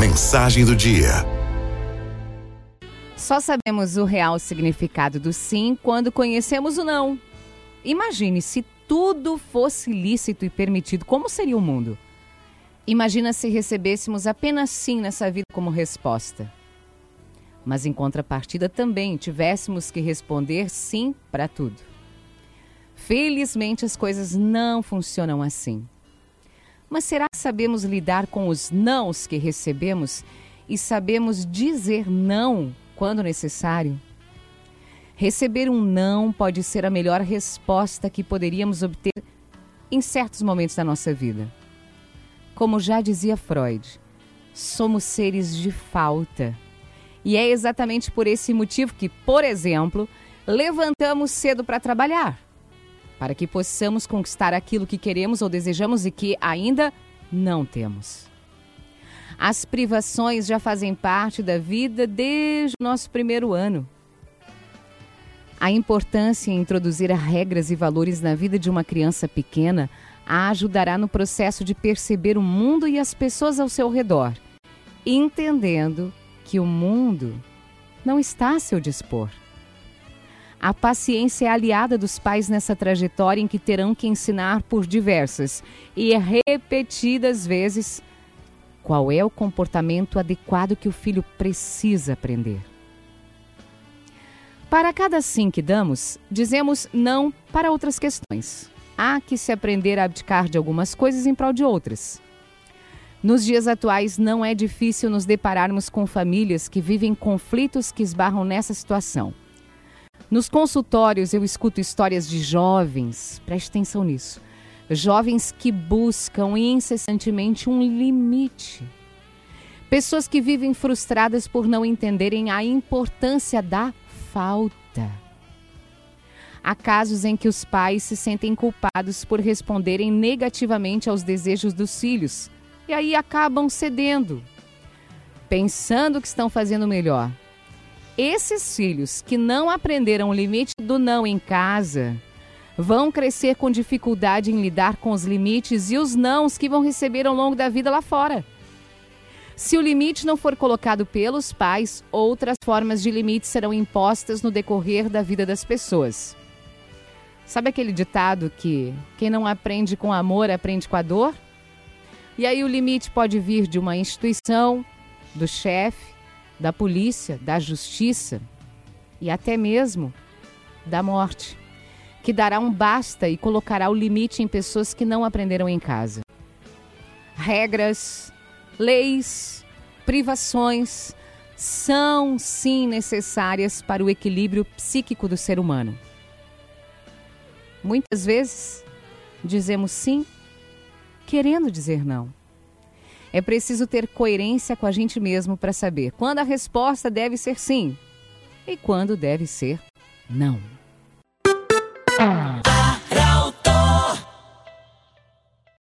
Mensagem do dia. Só sabemos o real significado do sim quando conhecemos o não. Imagine se tudo fosse lícito e permitido, como seria o mundo? Imagina se recebêssemos apenas sim nessa vida como resposta. Mas em contrapartida também tivéssemos que responder sim para tudo. Felizmente as coisas não funcionam assim. Mas será que sabemos lidar com os nãos que recebemos e sabemos dizer não quando necessário? Receber um não pode ser a melhor resposta que poderíamos obter em certos momentos da nossa vida. Como já dizia Freud, somos seres de falta. E é exatamente por esse motivo que, por exemplo, levantamos cedo para trabalhar para que possamos conquistar aquilo que queremos ou desejamos e que ainda não temos. As privações já fazem parte da vida desde o nosso primeiro ano. A importância em introduzir regras e valores na vida de uma criança pequena a ajudará no processo de perceber o mundo e as pessoas ao seu redor, entendendo que o mundo não está a seu dispor. A paciência é aliada dos pais nessa trajetória em que terão que ensinar por diversas e repetidas vezes qual é o comportamento adequado que o filho precisa aprender. Para cada sim que damos, dizemos não para outras questões. Há que se aprender a abdicar de algumas coisas em prol de outras. Nos dias atuais, não é difícil nos depararmos com famílias que vivem conflitos que esbarram nessa situação. Nos consultórios eu escuto histórias de jovens, preste atenção nisso, jovens que buscam incessantemente um limite. Pessoas que vivem frustradas por não entenderem a importância da falta. Há casos em que os pais se sentem culpados por responderem negativamente aos desejos dos filhos e aí acabam cedendo, pensando que estão fazendo melhor. Esses filhos que não aprenderam o limite do não em casa vão crescer com dificuldade em lidar com os limites e os nãos que vão receber ao longo da vida lá fora. Se o limite não for colocado pelos pais, outras formas de limite serão impostas no decorrer da vida das pessoas. Sabe aquele ditado que quem não aprende com amor aprende com a dor? E aí o limite pode vir de uma instituição, do chefe, da polícia, da justiça e até mesmo da morte, que dará um basta e colocará o limite em pessoas que não aprenderam em casa. Regras, leis, privações são sim necessárias para o equilíbrio psíquico do ser humano. Muitas vezes dizemos sim, querendo dizer não. É preciso ter coerência com a gente mesmo para saber quando a resposta deve ser sim e quando deve ser não.